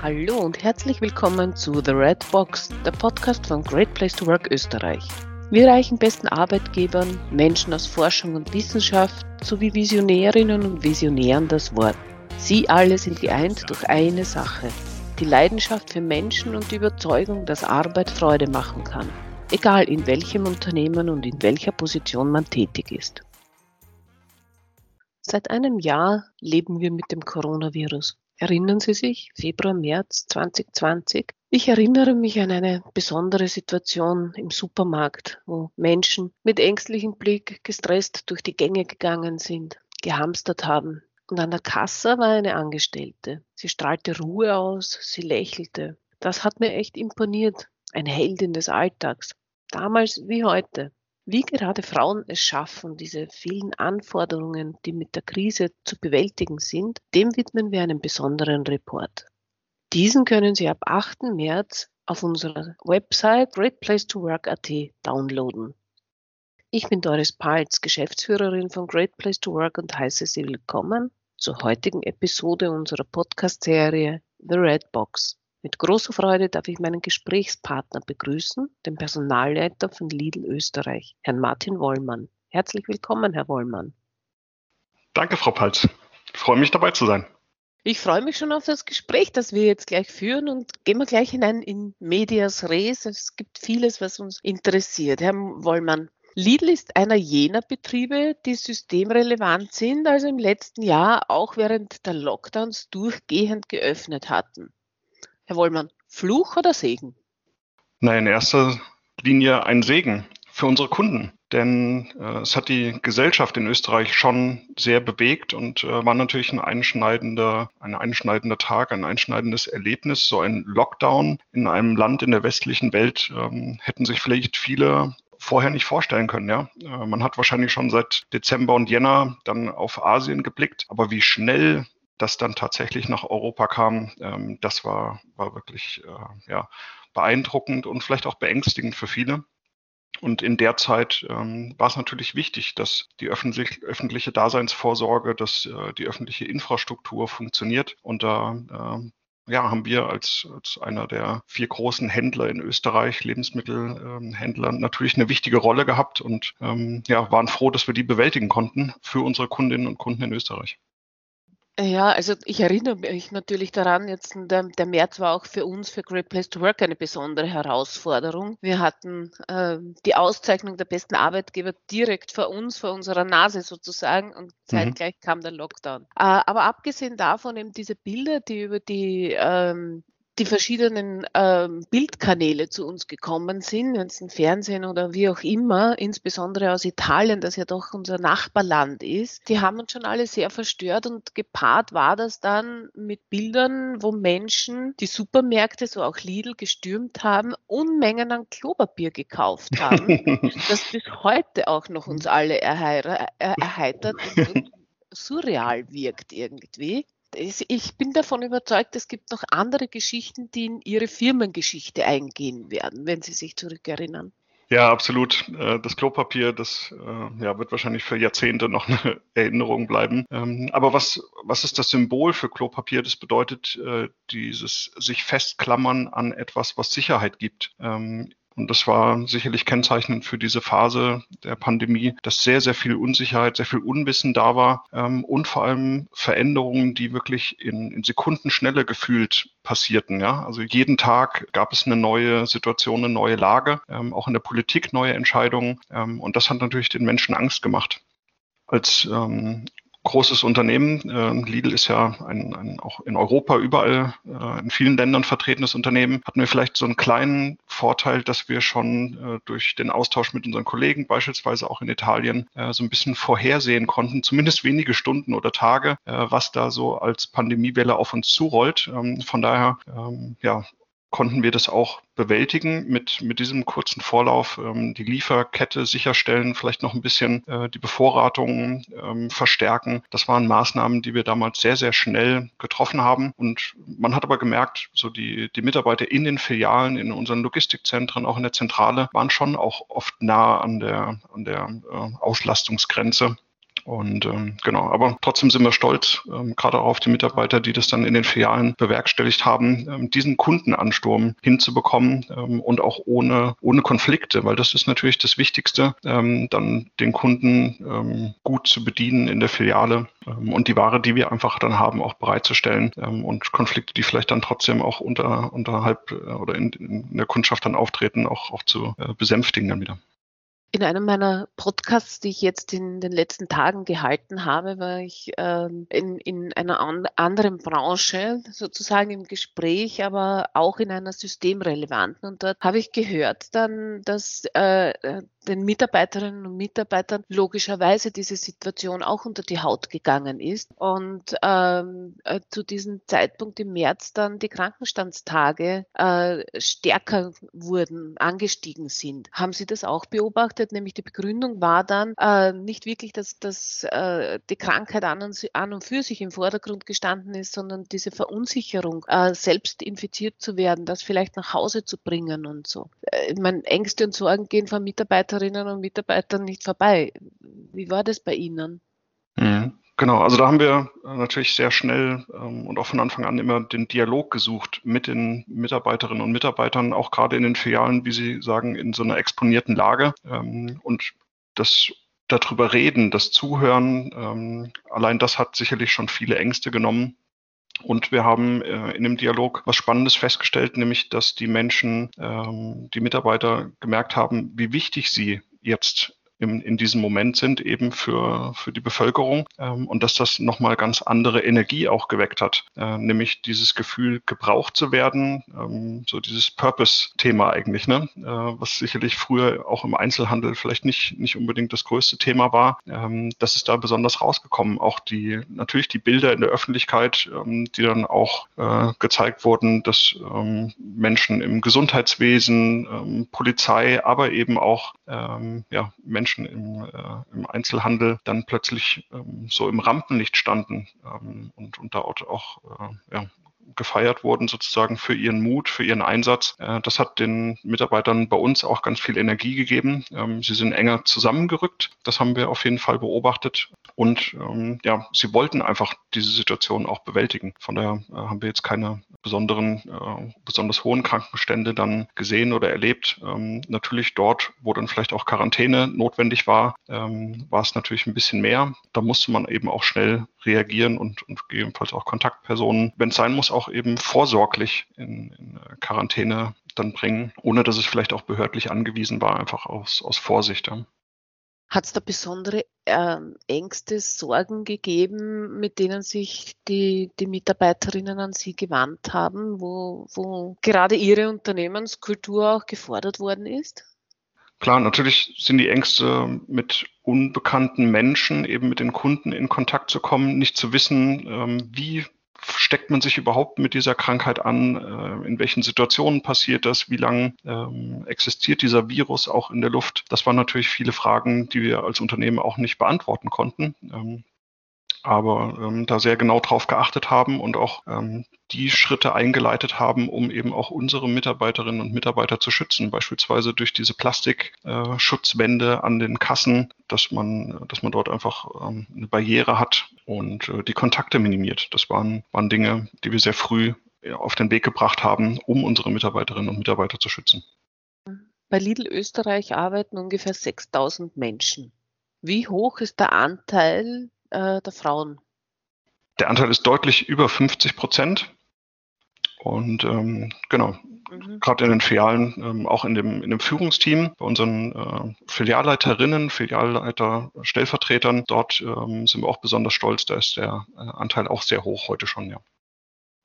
Hallo und herzlich willkommen zu The Red Box, der Podcast von Great Place to Work Österreich. Wir reichen besten Arbeitgebern, Menschen aus Forschung und Wissenschaft sowie Visionärinnen und Visionären das Wort. Sie alle sind geeint durch eine Sache, die Leidenschaft für Menschen und die Überzeugung, dass Arbeit Freude machen kann, egal in welchem Unternehmen und in welcher Position man tätig ist. Seit einem Jahr leben wir mit dem Coronavirus. Erinnern Sie sich, Februar, März 2020? Ich erinnere mich an eine besondere Situation im Supermarkt, wo Menschen mit ängstlichem Blick gestresst durch die Gänge gegangen sind, gehamstert haben. Und an der Kasse war eine Angestellte. Sie strahlte Ruhe aus, sie lächelte. Das hat mir echt imponiert. Eine Heldin des Alltags. Damals wie heute. Wie gerade Frauen es schaffen, diese vielen Anforderungen, die mit der Krise zu bewältigen sind, dem widmen wir einen besonderen Report. Diesen können Sie ab 8. März auf unserer Website greatplacetowork.at downloaden. Ich bin Doris Palz, Geschäftsführerin von Great Place to Work und heiße Sie willkommen zur heutigen Episode unserer Podcast-Serie The Red Box. Mit großer Freude darf ich meinen Gesprächspartner begrüßen, den Personalleiter von Lidl Österreich, Herrn Martin Wollmann. Herzlich willkommen, Herr Wollmann. Danke, Frau Palz. Ich freue mich dabei zu sein. Ich freue mich schon auf das Gespräch, das wir jetzt gleich führen und gehen wir gleich hinein in Medias Res. Es gibt vieles, was uns interessiert. Herr Wollmann, Lidl ist einer jener Betriebe, die systemrelevant sind, also im letzten Jahr auch während der Lockdowns durchgehend geöffnet hatten. Herr Wollmann, Fluch oder Segen? Na, in erster Linie ein Segen für unsere Kunden. Denn äh, es hat die Gesellschaft in Österreich schon sehr bewegt und äh, war natürlich ein einschneidender, ein einschneidender Tag, ein einschneidendes Erlebnis. So ein Lockdown in einem Land in der westlichen Welt ähm, hätten sich vielleicht viele vorher nicht vorstellen können. Ja, äh, man hat wahrscheinlich schon seit Dezember und Jänner dann auf Asien geblickt, aber wie schnell das dann tatsächlich nach Europa kam, ähm, das war, war wirklich äh, ja, beeindruckend und vielleicht auch beängstigend für viele. Und in der Zeit ähm, war es natürlich wichtig, dass die öffentlich, öffentliche Daseinsvorsorge, dass äh, die öffentliche Infrastruktur funktioniert. Und da äh, ja, haben wir als, als einer der vier großen Händler in Österreich, Lebensmittelhändler, ähm, natürlich eine wichtige Rolle gehabt und ähm, ja, waren froh, dass wir die bewältigen konnten für unsere Kundinnen und Kunden in Österreich. Ja, also ich erinnere mich natürlich daran, jetzt der, der März war auch für uns, für Great Place to Work, eine besondere Herausforderung. Wir hatten äh, die Auszeichnung der besten Arbeitgeber direkt vor uns, vor unserer Nase sozusagen und mhm. zeitgleich mhm. kam der Lockdown. Äh, aber abgesehen davon eben diese Bilder, die über die ähm, die verschiedenen ähm, Bildkanäle zu uns gekommen sind, jetzt im Fernsehen oder wie auch immer, insbesondere aus Italien, das ja doch unser Nachbarland ist, die haben uns schon alle sehr verstört und gepaart war das dann mit Bildern, wo Menschen die Supermärkte, so auch Lidl, gestürmt haben, Unmengen an Klopapier gekauft haben, das bis heute auch noch uns alle erheitert und surreal wirkt irgendwie ich bin davon überzeugt, es gibt noch andere Geschichten, die in Ihre Firmengeschichte eingehen werden, wenn Sie sich zurückerinnern. Ja, absolut. Äh, das Klopapier, das äh, ja, wird wahrscheinlich für Jahrzehnte noch eine Erinnerung bleiben. Ähm, aber was, was ist das Symbol für Klopapier? Das bedeutet äh, dieses sich festklammern an etwas, was Sicherheit gibt. Und das war sicherlich kennzeichnend für diese Phase der Pandemie, dass sehr, sehr viel Unsicherheit, sehr viel Unwissen da war ähm, und vor allem Veränderungen, die wirklich in, in Sekundenschnelle gefühlt passierten. Ja? Also jeden Tag gab es eine neue Situation, eine neue Lage, ähm, auch in der Politik neue Entscheidungen. Ähm, und das hat natürlich den Menschen Angst gemacht als ähm, großes Unternehmen. Äh, Lidl ist ja ein, ein, auch in Europa überall äh, in vielen Ländern vertretenes Unternehmen. Hatten wir vielleicht so einen kleinen Vorteil, dass wir schon äh, durch den Austausch mit unseren Kollegen, beispielsweise auch in Italien, äh, so ein bisschen vorhersehen konnten, zumindest wenige Stunden oder Tage, was da so als Pandemiewelle auf uns zurollt. Ähm, von daher, ähm, ja, konnten wir das auch bewältigen mit, mit diesem kurzen Vorlauf, ähm, die Lieferkette sicherstellen, vielleicht noch ein bisschen äh, die Bevorratungen ähm, verstärken. Das waren Maßnahmen, die wir damals sehr, sehr schnell getroffen haben. Und man hat aber gemerkt, so die, die Mitarbeiter in den Filialen, in unseren Logistikzentren, auch in der Zentrale, waren schon auch oft nah an der, an der äh, Auslastungsgrenze. Und ähm, genau, aber trotzdem sind wir stolz, ähm, gerade auf die Mitarbeiter, die das dann in den Filialen bewerkstelligt haben, ähm, diesen Kundenansturm hinzubekommen ähm, und auch ohne, ohne Konflikte, weil das ist natürlich das Wichtigste, ähm, dann den Kunden ähm, gut zu bedienen in der Filiale ähm, und die Ware, die wir einfach dann haben, auch bereitzustellen ähm, und Konflikte, die vielleicht dann trotzdem auch unter, unterhalb äh, oder in, in der Kundschaft dann auftreten, auch, auch zu äh, besänftigen dann wieder. In einem meiner Podcasts, die ich jetzt in den letzten Tagen gehalten habe, war ich ähm, in, in einer an anderen Branche sozusagen im Gespräch, aber auch in einer systemrelevanten. Und dort habe ich gehört dann, dass äh, den Mitarbeiterinnen und Mitarbeitern logischerweise diese Situation auch unter die Haut gegangen ist und ähm, äh, zu diesem Zeitpunkt im März dann die Krankenstandstage äh, stärker wurden, angestiegen sind. Haben Sie das auch beobachtet? Nämlich die Begründung war dann äh, nicht wirklich, dass, dass äh, die Krankheit an und, an und für sich im Vordergrund gestanden ist, sondern diese Verunsicherung, äh, selbst infiziert zu werden, das vielleicht nach Hause zu bringen und so. Äh, ich meine, Ängste und Sorgen gehen von Mitarbeiterinnen Mitarbeiterinnen und Mitarbeitern nicht vorbei. Wie war das bei Ihnen? Mhm. Genau, also da haben wir äh, natürlich sehr schnell ähm, und auch von Anfang an immer den Dialog gesucht mit den Mitarbeiterinnen und Mitarbeitern, auch gerade in den Filialen, wie Sie sagen, in so einer exponierten Lage. Ähm, und das darüber reden, das Zuhören, ähm, allein das hat sicherlich schon viele Ängste genommen. Und wir haben äh, in dem Dialog was Spannendes festgestellt, nämlich dass die Menschen, ähm, die Mitarbeiter gemerkt haben, wie wichtig sie jetzt im, in diesem Moment sind, eben für, für die Bevölkerung ähm, und dass das nochmal ganz andere Energie auch geweckt hat, äh, nämlich dieses Gefühl, gebraucht zu werden, ähm, so dieses Purpose-Thema eigentlich, ne? äh, was sicherlich früher auch im Einzelhandel vielleicht nicht, nicht unbedingt das größte Thema war. Ähm, das ist da besonders rausgekommen. Auch die, natürlich die Bilder in der Öffentlichkeit, ähm, die dann auch äh, gezeigt wurden, dass ähm, Menschen im Gesundheitswesen, ähm, Polizei, aber eben auch ähm, ja, Menschen Menschen im, äh, im Einzelhandel dann plötzlich ähm, so im Rampenlicht standen ähm, und, und da auch äh, ja, gefeiert wurden sozusagen für ihren Mut, für ihren Einsatz. Äh, das hat den Mitarbeitern bei uns auch ganz viel Energie gegeben. Ähm, sie sind enger zusammengerückt. Das haben wir auf jeden Fall beobachtet. Und ähm, ja, sie wollten einfach diese Situation auch bewältigen. Von daher äh, haben wir jetzt keine besonderen, äh, besonders hohen Krankenstände dann gesehen oder erlebt. Ähm, natürlich dort, wo dann vielleicht auch Quarantäne notwendig war, war es natürlich ein bisschen mehr. Da musste man eben auch schnell reagieren und, und gegebenenfalls auch Kontaktpersonen, wenn es sein muss, auch eben vorsorglich in, in äh, Quarantäne dann bringen, ohne dass es vielleicht auch behördlich angewiesen war, einfach aus, aus Vorsicht. Ja. Hat es da besondere äh, Ängste, Sorgen gegeben, mit denen sich die, die Mitarbeiterinnen an Sie gewandt haben, wo, wo gerade Ihre Unternehmenskultur auch gefordert worden ist? Klar, natürlich sind die Ängste mit unbekannten Menschen, eben mit den Kunden in Kontakt zu kommen, nicht zu wissen, ähm, wie steckt man sich überhaupt mit dieser Krankheit an? Äh, in welchen Situationen passiert das? Wie lange ähm, existiert dieser Virus auch in der Luft? Das waren natürlich viele Fragen, die wir als Unternehmen auch nicht beantworten konnten. Aber ähm, da sehr genau drauf geachtet haben und auch ähm, die Schritte eingeleitet haben, um eben auch unsere Mitarbeiterinnen und Mitarbeiter zu schützen, beispielsweise durch diese Plastikschutzwände äh, an den Kassen, dass man, dass man dort einfach ähm, eine Barriere hat und äh, die Kontakte minimiert. Das waren, waren Dinge, die wir sehr früh auf den Weg gebracht haben, um unsere Mitarbeiterinnen und Mitarbeiter zu schützen. Bei Lidl Österreich arbeiten ungefähr 6000 Menschen. Wie hoch ist der Anteil äh, der Frauen? Der Anteil ist deutlich über 50 Prozent. Und ähm, genau, mhm. gerade in den Filialen, ähm, auch in dem, in dem Führungsteam, bei unseren äh, Filialleiterinnen, Filialleiter, Stellvertretern, dort ähm, sind wir auch besonders stolz. Da ist der äh, Anteil auch sehr hoch heute schon, ja.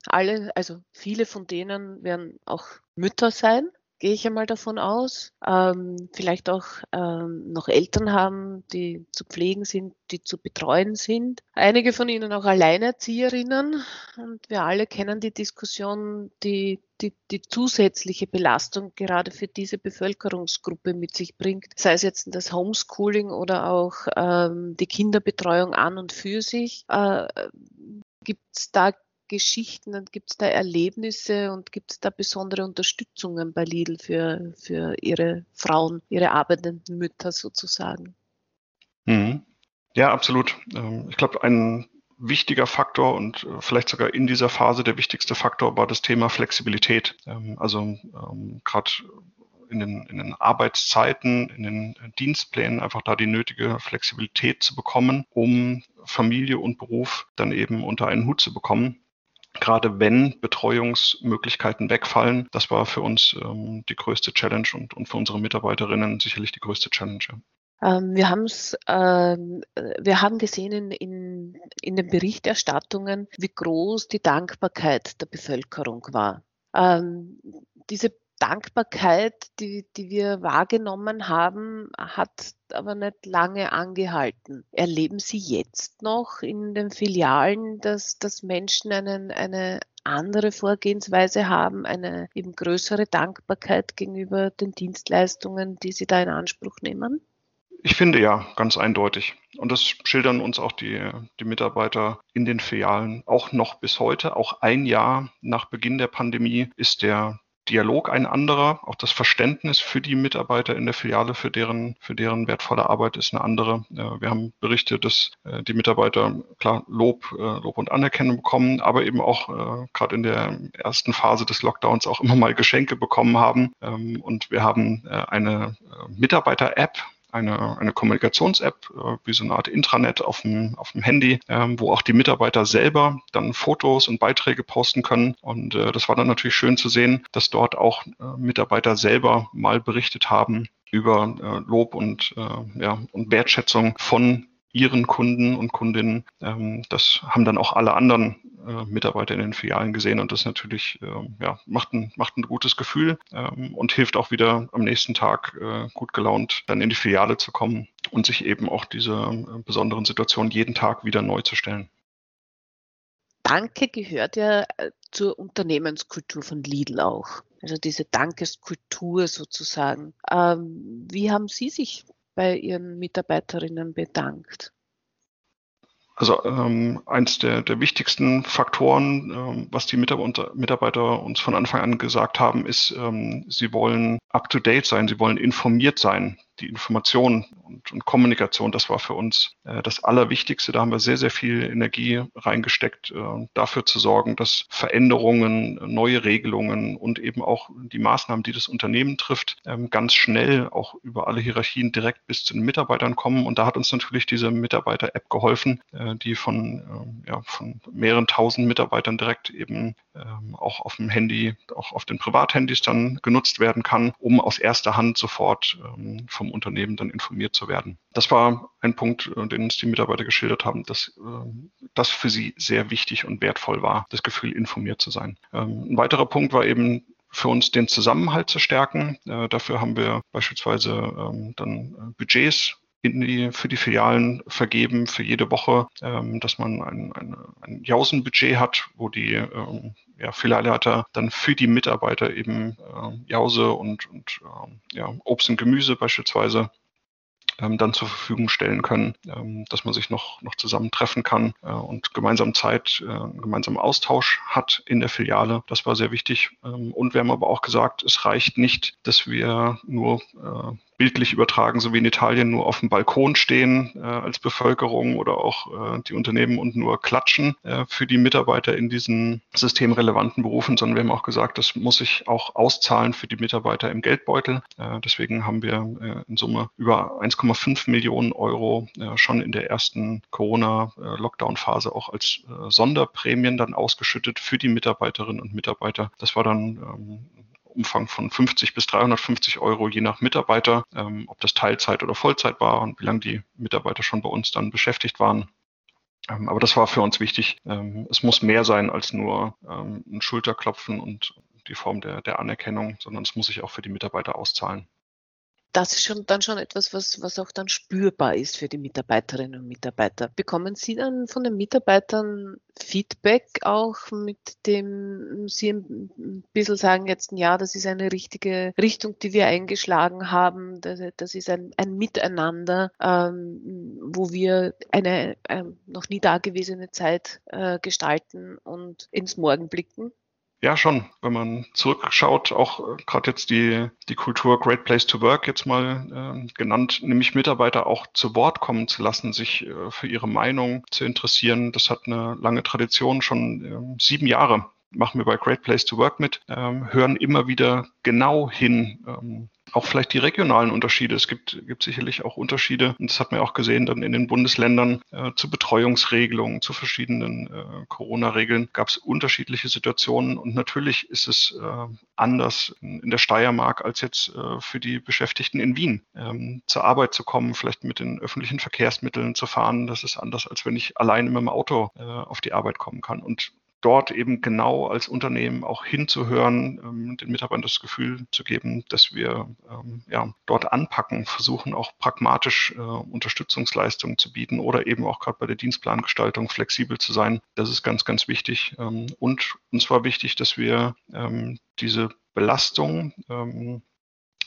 Alle, also viele von denen werden auch Mütter sein gehe ich einmal davon aus. Ähm, vielleicht auch ähm, noch Eltern haben, die zu pflegen sind, die zu betreuen sind. Einige von ihnen auch Alleinerzieherinnen. Und wir alle kennen die Diskussion, die die, die zusätzliche Belastung gerade für diese Bevölkerungsgruppe mit sich bringt, sei es jetzt das Homeschooling oder auch ähm, die Kinderbetreuung an und für sich. Äh, Gibt es da Geschichten und gibt es da Erlebnisse und gibt es da besondere Unterstützungen bei Lidl für, für ihre Frauen, ihre arbeitenden Mütter sozusagen? Mhm. Ja, absolut. Ähm, ich glaube, ein wichtiger Faktor und äh, vielleicht sogar in dieser Phase der wichtigste Faktor war das Thema Flexibilität. Ähm, also ähm, gerade in den, in den Arbeitszeiten, in den Dienstplänen einfach da die nötige Flexibilität zu bekommen, um Familie und Beruf dann eben unter einen Hut zu bekommen. Gerade wenn Betreuungsmöglichkeiten wegfallen, das war für uns ähm, die größte Challenge und, und für unsere Mitarbeiterinnen sicherlich die größte Challenge. Ähm, wir, haben's, ähm, wir haben gesehen in, in, in den Berichterstattungen, wie groß die Dankbarkeit der Bevölkerung war. Ähm, diese Dankbarkeit, die, die wir wahrgenommen haben, hat aber nicht lange angehalten. Erleben Sie jetzt noch in den Filialen, dass, dass Menschen einen, eine andere Vorgehensweise haben, eine eben größere Dankbarkeit gegenüber den Dienstleistungen, die sie da in Anspruch nehmen? Ich finde ja, ganz eindeutig. Und das schildern uns auch die, die Mitarbeiter in den Filialen auch noch bis heute. Auch ein Jahr nach Beginn der Pandemie ist der Dialog ein anderer. Auch das Verständnis für die Mitarbeiter in der Filiale, für deren, für deren wertvolle Arbeit ist eine andere. Wir haben berichtet, dass äh, die Mitarbeiter klar Lob, äh, Lob und Anerkennung bekommen, aber eben auch äh, gerade in der ersten Phase des Lockdowns auch immer mal Geschenke bekommen haben. Ähm, und wir haben eine Mitarbeiter-App, eine, eine Kommunikations-App, äh, wie so eine Art Intranet auf dem, auf dem Handy, ähm, wo auch die Mitarbeiter selber dann Fotos und Beiträge posten können. Und äh, das war dann natürlich schön zu sehen, dass dort auch äh, Mitarbeiter selber mal berichtet haben über äh, Lob und, äh, ja, und Wertschätzung von ihren Kunden und Kundinnen. Ähm, das haben dann auch alle anderen äh, Mitarbeiter in den Filialen gesehen und das natürlich äh, ja, macht, ein, macht ein gutes Gefühl ähm, und hilft auch wieder am nächsten Tag äh, gut gelaunt dann in die Filiale zu kommen und sich eben auch diese äh, besonderen Situationen jeden Tag wieder neu zu stellen. Danke gehört ja zur Unternehmenskultur von Lidl auch. Also diese Dankeskultur sozusagen. Ähm, wie haben Sie sich bei Ihren Mitarbeiterinnen bedankt? Also ähm, eins der, der wichtigsten Faktoren, ähm, was die Mitarbeiter, uns von Anfang an gesagt haben, ist, ähm, sie wollen up-to-date sein, sie wollen informiert sein die Information und, und, Kommunikation, das war für uns äh, das Allerwichtigste. Da haben wir sehr, sehr viel Energie reingesteckt, äh, dafür zu sorgen, dass Veränderungen, neue Regelungen und eben auch die Maßnahmen, die das Unternehmen trifft, ähm, ganz schnell auch über alle Hierarchien direkt bis zu den Mitarbeitern kommen. Und da hat uns natürlich diese Mitarbeiter-App geholfen, äh, die von, äh, ja, von mehreren tausend Mitarbeitern direkt eben ähm, auch auf dem Handy, auch auf den Privathandys dann genutzt werden kann, um aus erster Hand sofort ähm, vom Unternehmen dann informiert zu werden. Das war ein Punkt, äh, den uns die Mitarbeiter geschildert haben, dass äh, das für sie sehr wichtig und wertvoll war, das Gefühl, informiert zu sein. Ähm, ein weiterer Punkt war eben für uns den Zusammenhalt zu stärken. Äh, dafür haben wir beispielsweise ähm, dann Budgets in die, für die Filialen vergeben für jede Woche, ähm, dass man ein, ein, ein Jausenbudget hat, wo die ähm, ja, Filialleiter dann für die Mitarbeiter eben äh, Jause und, und äh, ja, Obst und Gemüse beispielsweise ähm, dann zur Verfügung stellen können, ähm, dass man sich noch, noch zusammen treffen kann äh, und gemeinsam Zeit, äh, gemeinsam Austausch hat in der Filiale. Das war sehr wichtig. Ähm, und wir haben aber auch gesagt, es reicht nicht, dass wir nur äh, bildlich übertragen, so wie in Italien, nur auf dem Balkon stehen äh, als Bevölkerung oder auch äh, die Unternehmen und nur klatschen äh, für die Mitarbeiter in diesen systemrelevanten Berufen, sondern wir haben auch gesagt, das muss sich auch auszahlen für die Mitarbeiter im Geldbeutel. Äh, deswegen haben wir äh, in Summe über 1,5 Millionen Euro äh, schon in der ersten Corona-Lockdown-Phase auch als Sonderprämien dann ausgeschüttet für die Mitarbeiterinnen und Mitarbeiter. Das war dann ähm, Umfang von 50 bis 350 Euro je nach Mitarbeiter, ähm, ob das Teilzeit oder Vollzeit war und wie lange die Mitarbeiter schon bei uns dann beschäftigt waren. Ähm, aber das war für uns wichtig. Ähm, es muss mehr sein als nur ähm, ein Schulterklopfen und die Form der, der Anerkennung, sondern es muss sich auch für die Mitarbeiter auszahlen das ist schon dann schon etwas, was, was auch dann spürbar ist für die Mitarbeiterinnen und Mitarbeiter. Bekommen Sie dann von den Mitarbeitern Feedback auch, mit dem Sie ein bisschen sagen jetzt, ja, das ist eine richtige Richtung, die wir eingeschlagen haben, das, das ist ein, ein Miteinander, ähm, wo wir eine ähm, noch nie dagewesene Zeit äh, gestalten und ins Morgen blicken? Ja, schon. Wenn man zurückschaut, auch äh, gerade jetzt die, die Kultur Great Place to Work jetzt mal äh, genannt, nämlich Mitarbeiter auch zu Wort kommen zu lassen, sich äh, für ihre Meinung zu interessieren. Das hat eine lange Tradition, schon äh, sieben Jahre machen wir bei Great Place to Work mit, ähm, hören immer wieder genau hin, ähm, auch vielleicht die regionalen Unterschiede. Es gibt, gibt sicherlich auch Unterschiede, und das hat man auch gesehen, dann in den Bundesländern äh, zu Betreuungsregelungen, zu verschiedenen äh, Corona-Regeln gab es unterschiedliche Situationen. Und natürlich ist es äh, anders in, in, der Steiermark als jetzt äh, für die Beschäftigten in Wien. Ähm, zur Arbeit zu kommen, vielleicht mit den öffentlichen Verkehrsmitteln zu fahren, das ist anders, als wenn ich allein mit dem Auto äh, auf die Arbeit kommen kann. Und dort eben genau als Unternehmen auch hinzuhören, ähm, den Mitarbeitern das Gefühl zu geben, dass wir ähm, ja, dort anpacken, versuchen auch pragmatisch äh, Unterstützungsleistungen zu bieten oder eben auch gerade bei der Dienstplangestaltung flexibel zu sein. Das ist ganz, ganz wichtig. Ähm, und uns war wichtig, dass wir ähm, diese Belastung ähm,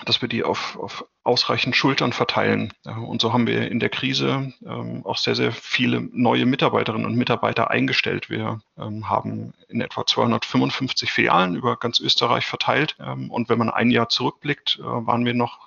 dass wir die auf, auf ausreichend Schultern verteilen. Und so haben wir in der Krise ähm, auch sehr, sehr viele neue Mitarbeiterinnen und Mitarbeiter eingestellt. Wir ähm, haben in etwa 255 Filialen über ganz Österreich verteilt. Ähm, und wenn man ein Jahr zurückblickt, äh, waren wir noch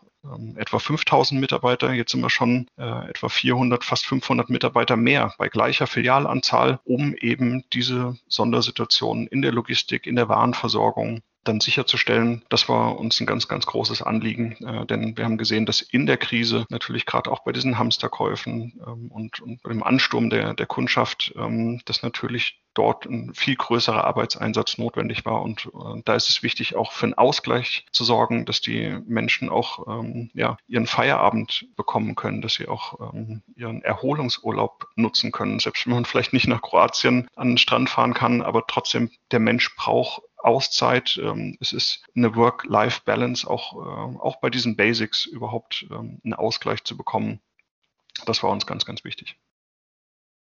etwa 5000 Mitarbeiter. Jetzt sind wir schon äh, etwa 400, fast 500 Mitarbeiter mehr bei gleicher Filialanzahl, um eben diese Sondersituationen in der Logistik, in der Warenversorgung dann sicherzustellen, das war uns ein ganz, ganz großes Anliegen, äh, denn wir haben gesehen, dass in der Krise natürlich gerade auch bei diesen Hamsterkäufen ähm, und, und dem Ansturm der, der Kundschaft, ähm, dass natürlich dort ein viel größerer Arbeitseinsatz notwendig war. Und äh, da ist es wichtig, auch für einen Ausgleich zu sorgen, dass die Menschen auch ähm, ja, ihren Feierabend bekommen können, dass sie auch ähm, ihren Erholungsurlaub nutzen können. Selbst wenn man vielleicht nicht nach Kroatien an den Strand fahren kann, aber trotzdem der Mensch braucht Auszeit. Ähm, es ist eine Work-Life-Balance, auch, äh, auch bei diesen Basics überhaupt ähm, einen Ausgleich zu bekommen. Das war uns ganz, ganz wichtig.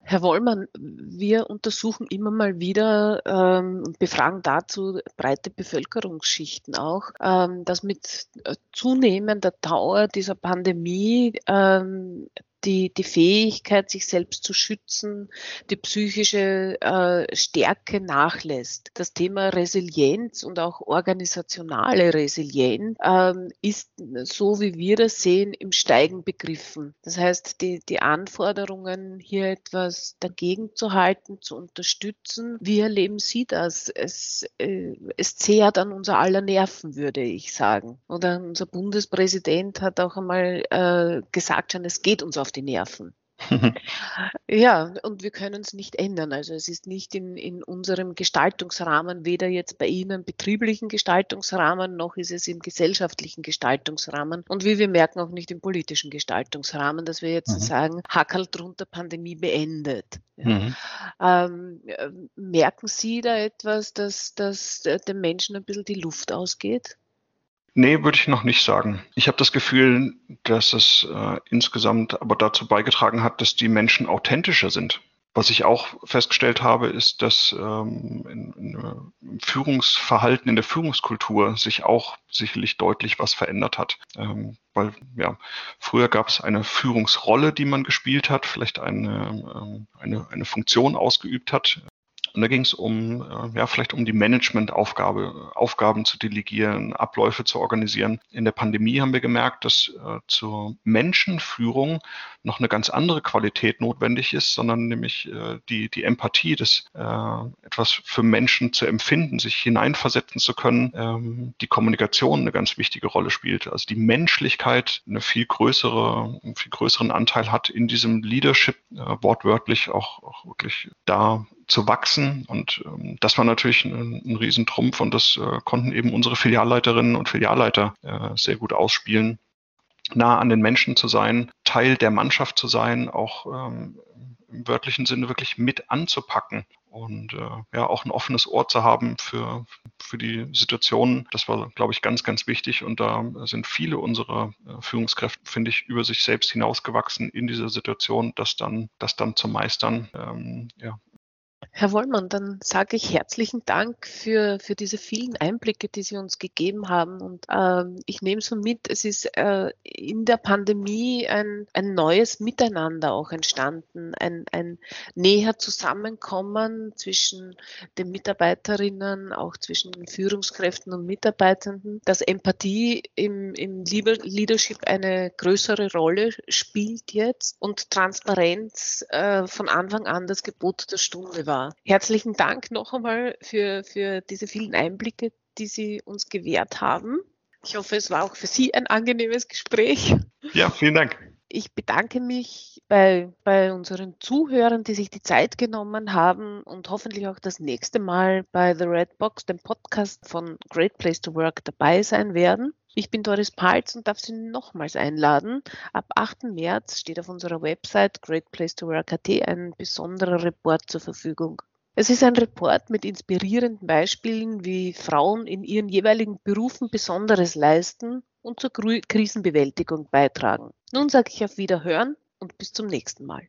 Herr Wollmann, wir untersuchen immer mal wieder ähm, und befragen dazu breite Bevölkerungsschichten auch, ähm, dass mit äh, zunehmender Dauer dieser Pandemie ähm, die, die Fähigkeit, sich selbst zu schützen, die psychische äh, Stärke nachlässt. Das Thema Resilienz und auch organisationale Resilienz ähm, ist, so wie wir das sehen, im Steigen begriffen. Das heißt, die, die Anforderungen, hier etwas dagegen zu halten, zu unterstützen, wie erleben Sie das? Es, äh, es zehrt an unser aller Nerven, würde ich sagen. Oder unser Bundespräsident hat auch einmal äh, gesagt schon, es geht uns auf die Nerven. ja, und wir können es nicht ändern. Also es ist nicht in, in unserem Gestaltungsrahmen, weder jetzt bei Ihnen betrieblichen Gestaltungsrahmen, noch ist es im gesellschaftlichen Gestaltungsrahmen und wie wir merken auch nicht im politischen Gestaltungsrahmen, dass wir jetzt mhm. sagen, Hackerl drunter Pandemie beendet. Mhm. Ähm, merken Sie da etwas, dass, dass den Menschen ein bisschen die Luft ausgeht? Nee, würde ich noch nicht sagen. Ich habe das Gefühl, dass es äh, insgesamt aber dazu beigetragen hat, dass die Menschen authentischer sind. Was ich auch festgestellt habe, ist, dass ähm, in, in, im Führungsverhalten, in der Führungskultur sich auch sicherlich deutlich was verändert hat. Ähm, weil ja, früher gab es eine Führungsrolle, die man gespielt hat, vielleicht eine, ähm, eine, eine Funktion ausgeübt hat. Und da ging es um, äh, ja, vielleicht um die Managementaufgabe, Aufgaben zu delegieren, Abläufe zu organisieren. In der Pandemie haben wir gemerkt, dass äh, zur Menschenführung noch eine ganz andere Qualität notwendig ist, sondern nämlich äh, die, die Empathie, das äh, etwas für Menschen zu empfinden, sich hineinversetzen zu können, ähm, die Kommunikation eine ganz wichtige Rolle spielt. Also die Menschlichkeit eine viel größere, einen viel größeren Anteil hat in diesem Leadership, äh, wortwörtlich auch, auch wirklich da zu wachsen. Und ähm, das war natürlich ein, ein Riesentrumpf und das äh, konnten eben unsere Filialleiterinnen und Filialleiter äh, sehr gut ausspielen. Nah an den Menschen zu sein, Teil der Mannschaft zu sein, auch ähm, im wörtlichen Sinne wirklich mit anzupacken und äh, ja auch ein offenes Ohr zu haben für, für die Situation. Das war, glaube ich, ganz, ganz wichtig. Und da sind viele unserer äh, Führungskräfte, finde ich, über sich selbst hinausgewachsen in dieser Situation, das dann, das dann zu meistern. Ähm, ja, Herr Wollmann, dann sage ich herzlichen Dank für, für diese vielen Einblicke, die Sie uns gegeben haben. Und ähm, ich nehme so mit, es ist äh, in der Pandemie ein, ein neues Miteinander auch entstanden, ein, ein näher Zusammenkommen zwischen den Mitarbeiterinnen, auch zwischen den Führungskräften und Mitarbeitenden, dass Empathie im, im Leadership eine größere Rolle spielt jetzt und Transparenz äh, von Anfang an das Gebot der Stunde war. Herzlichen Dank noch einmal für, für diese vielen Einblicke, die Sie uns gewährt haben. Ich hoffe, es war auch für Sie ein angenehmes Gespräch. Ja, vielen Dank. Ich bedanke mich bei, bei unseren Zuhörern, die sich die Zeit genommen haben und hoffentlich auch das nächste Mal bei The Red Box, dem Podcast von Great Place to Work, dabei sein werden. Ich bin Doris Palz und darf Sie nochmals einladen. Ab 8. März steht auf unserer Website greatplacetowork.at ein besonderer Report zur Verfügung. Es ist ein Report mit inspirierenden Beispielen, wie Frauen in ihren jeweiligen Berufen Besonderes leisten und zur Krisenbewältigung beitragen. Nun sage ich auf Wiederhören und bis zum nächsten Mal.